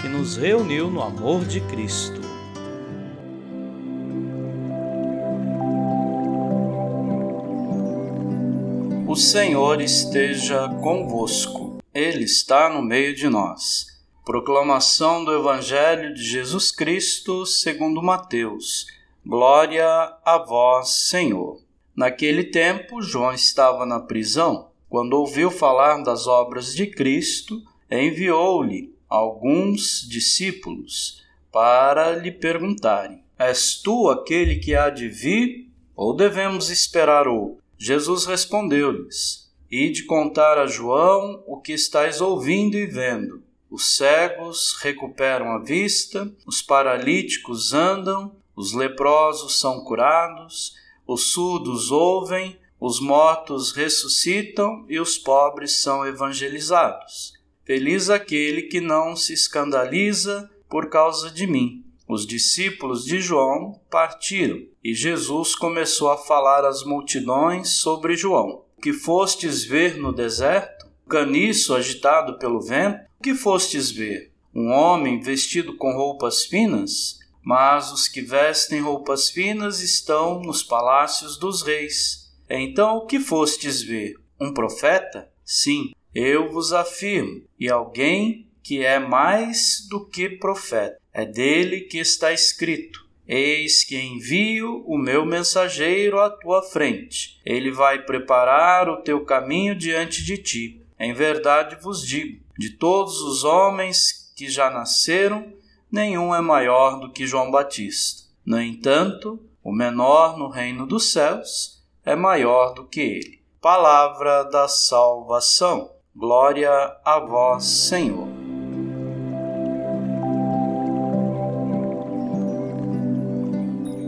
que nos reuniu no amor de Cristo. O Senhor esteja convosco, Ele está no meio de nós. Proclamação do Evangelho de Jesus Cristo segundo Mateus. Glória a vós, Senhor. Naquele tempo, João estava na prisão. Quando ouviu falar das obras de Cristo, enviou-lhe alguns discípulos para lhe perguntarem: És tu aquele que há de vir, ou devemos esperar outro? Jesus respondeu-lhes: Ide contar a João o que estáis ouvindo e vendo. Os cegos recuperam a vista, os paralíticos andam, os leprosos são curados, os surdos ouvem, os mortos ressuscitam e os pobres são evangelizados. Feliz aquele que não se escandaliza por causa de mim. Os discípulos de João partiram e Jesus começou a falar às multidões sobre João. Que fostes ver no deserto? Caniço agitado pelo vento? Que fostes ver? Um homem vestido com roupas finas? Mas os que vestem roupas finas estão nos palácios dos reis. Então o que fostes ver? Um profeta? Sim, eu vos afirmo, e alguém que é mais do que profeta. É dele que está escrito: Eis que envio o meu mensageiro à tua frente. Ele vai preparar o teu caminho diante de ti. Em verdade vos digo: de todos os homens que já nasceram, nenhum é maior do que João Batista. No entanto, o menor no reino dos céus é maior do que ele. Palavra da salvação. Glória a vós, Senhor.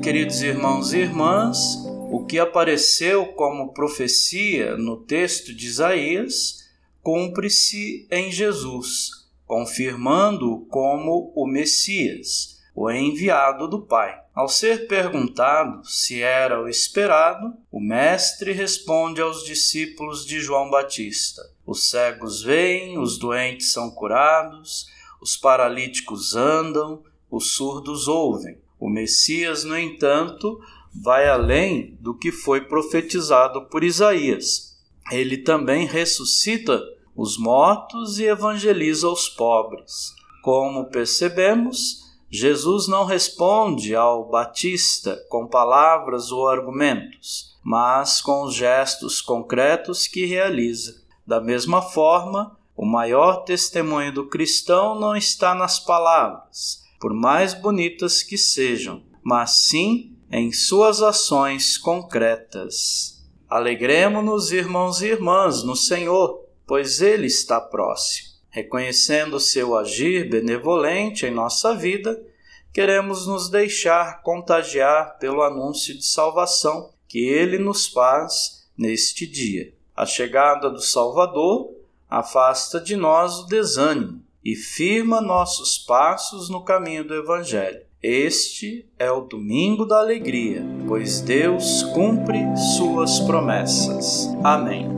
Queridos irmãos e irmãs, o que apareceu como profecia no texto de Isaías cumpre-se em Jesus, confirmando-o como o Messias, o enviado do Pai. Ao ser perguntado se era o esperado, o Mestre responde aos discípulos de João Batista: Os cegos veem, os doentes são curados, os paralíticos andam, os surdos ouvem. O Messias, no entanto, vai além do que foi profetizado por Isaías. Ele também ressuscita os mortos e evangeliza os pobres. Como percebemos, Jesus não responde ao Batista com palavras ou argumentos, mas com os gestos concretos que realiza. Da mesma forma, o maior testemunho do cristão não está nas palavras, por mais bonitas que sejam, mas sim em suas ações concretas. Alegremos-nos, irmãos e irmãs, no Senhor, pois Ele está próximo. Reconhecendo seu agir benevolente em nossa vida, queremos nos deixar contagiar pelo anúncio de salvação que ele nos faz neste dia. A chegada do Salvador afasta de nós o desânimo e firma nossos passos no caminho do Evangelho. Este é o domingo da alegria, pois Deus cumpre suas promessas. Amém.